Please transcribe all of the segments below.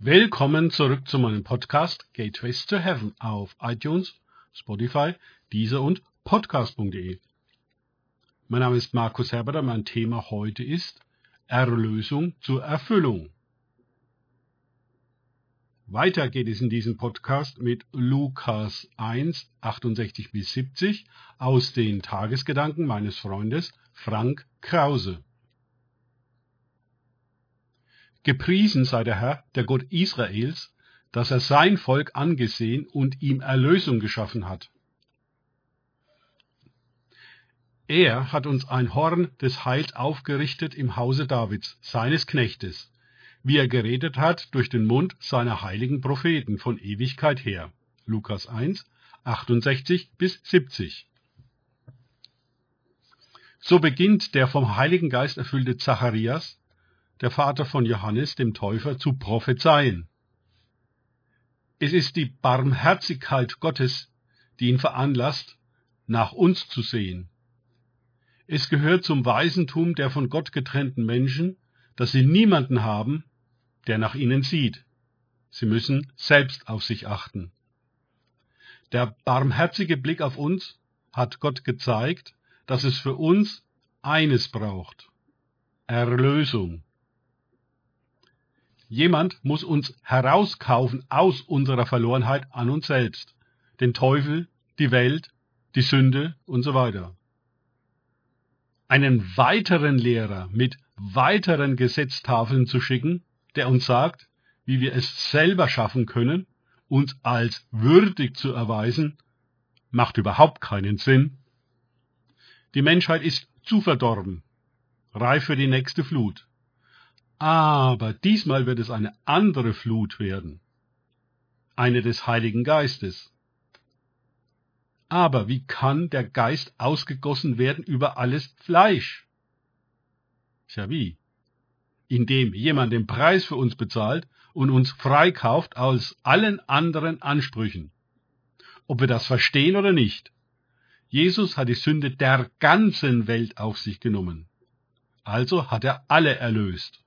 Willkommen zurück zu meinem Podcast Gateways to Heaven auf iTunes, Spotify, Deezer und Podcast.de. Mein Name ist Markus Herberter. Mein Thema heute ist Erlösung zur Erfüllung. Weiter geht es in diesem Podcast mit Lukas 1, 68 bis 70 aus den Tagesgedanken meines Freundes Frank Krause. Gepriesen sei der Herr, der Gott Israels, dass er sein Volk angesehen und ihm Erlösung geschaffen hat. Er hat uns ein Horn des Heils aufgerichtet im Hause Davids, seines Knechtes, wie er geredet hat durch den Mund seiner heiligen Propheten von Ewigkeit her. Lukas 1, 68 bis 70. So beginnt der vom Heiligen Geist erfüllte Zacharias der Vater von Johannes dem Täufer, zu prophezeien. Es ist die Barmherzigkeit Gottes, die ihn veranlasst, nach uns zu sehen. Es gehört zum Waisentum der von Gott getrennten Menschen, dass sie niemanden haben, der nach ihnen sieht. Sie müssen selbst auf sich achten. Der barmherzige Blick auf uns hat Gott gezeigt, dass es für uns eines braucht. Erlösung. Jemand muss uns herauskaufen aus unserer Verlorenheit an uns selbst. Den Teufel, die Welt, die Sünde und so weiter. Einen weiteren Lehrer mit weiteren Gesetztafeln zu schicken, der uns sagt, wie wir es selber schaffen können, uns als würdig zu erweisen, macht überhaupt keinen Sinn. Die Menschheit ist zu verdorben, reif für die nächste Flut. Aber diesmal wird es eine andere Flut werden, eine des Heiligen Geistes. Aber wie kann der Geist ausgegossen werden über alles Fleisch? Tja, wie? Indem jemand den Preis für uns bezahlt und uns freikauft aus allen anderen Ansprüchen. Ob wir das verstehen oder nicht. Jesus hat die Sünde der ganzen Welt auf sich genommen. Also hat er alle erlöst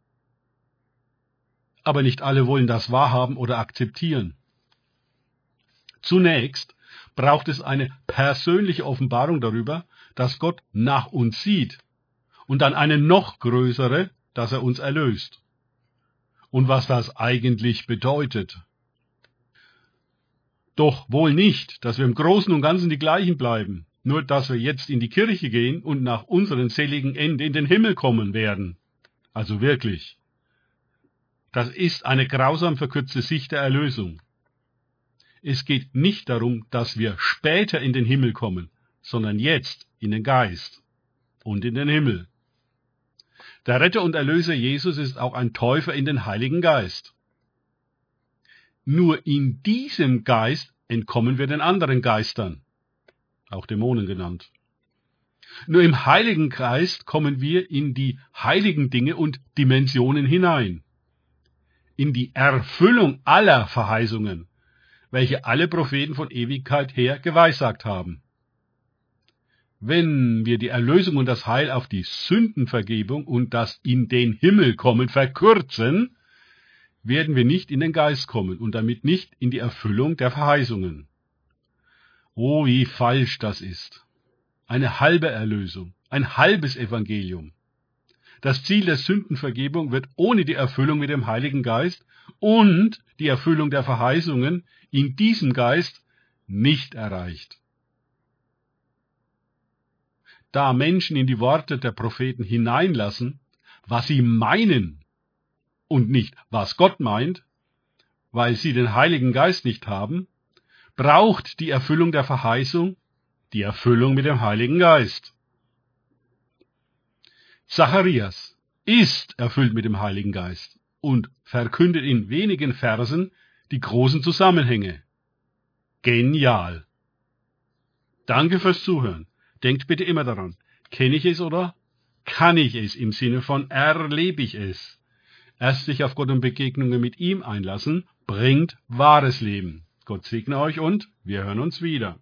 aber nicht alle wollen das wahrhaben oder akzeptieren. Zunächst braucht es eine persönliche Offenbarung darüber, dass Gott nach uns sieht und dann eine noch größere, dass er uns erlöst. Und was das eigentlich bedeutet. Doch wohl nicht, dass wir im Großen und Ganzen die gleichen bleiben, nur dass wir jetzt in die Kirche gehen und nach unserem seligen Ende in den Himmel kommen werden. Also wirklich. Das ist eine grausam verkürzte Sicht der Erlösung. Es geht nicht darum, dass wir später in den Himmel kommen, sondern jetzt in den Geist und in den Himmel. Der Retter und Erlöser Jesus ist auch ein Täufer in den Heiligen Geist. Nur in diesem Geist entkommen wir den anderen Geistern, auch Dämonen genannt. Nur im Heiligen Geist kommen wir in die heiligen Dinge und Dimensionen hinein in die Erfüllung aller Verheißungen, welche alle Propheten von Ewigkeit her geweissagt haben. Wenn wir die Erlösung und das Heil auf die Sündenvergebung und das in den Himmel kommen verkürzen, werden wir nicht in den Geist kommen und damit nicht in die Erfüllung der Verheißungen. Oh, wie falsch das ist. Eine halbe Erlösung, ein halbes Evangelium. Das Ziel der Sündenvergebung wird ohne die Erfüllung mit dem Heiligen Geist und die Erfüllung der Verheißungen in diesem Geist nicht erreicht. Da Menschen in die Worte der Propheten hineinlassen, was sie meinen und nicht, was Gott meint, weil sie den Heiligen Geist nicht haben, braucht die Erfüllung der Verheißung die Erfüllung mit dem Heiligen Geist. Zacharias ist erfüllt mit dem Heiligen Geist und verkündet in wenigen Versen die großen Zusammenhänge. Genial. Danke fürs Zuhören. Denkt bitte immer daran, kenne ich es oder kann ich es im Sinne von erlebe ich es? Erst sich auf Gott und Begegnungen mit ihm einlassen, bringt wahres Leben. Gott segne euch und wir hören uns wieder.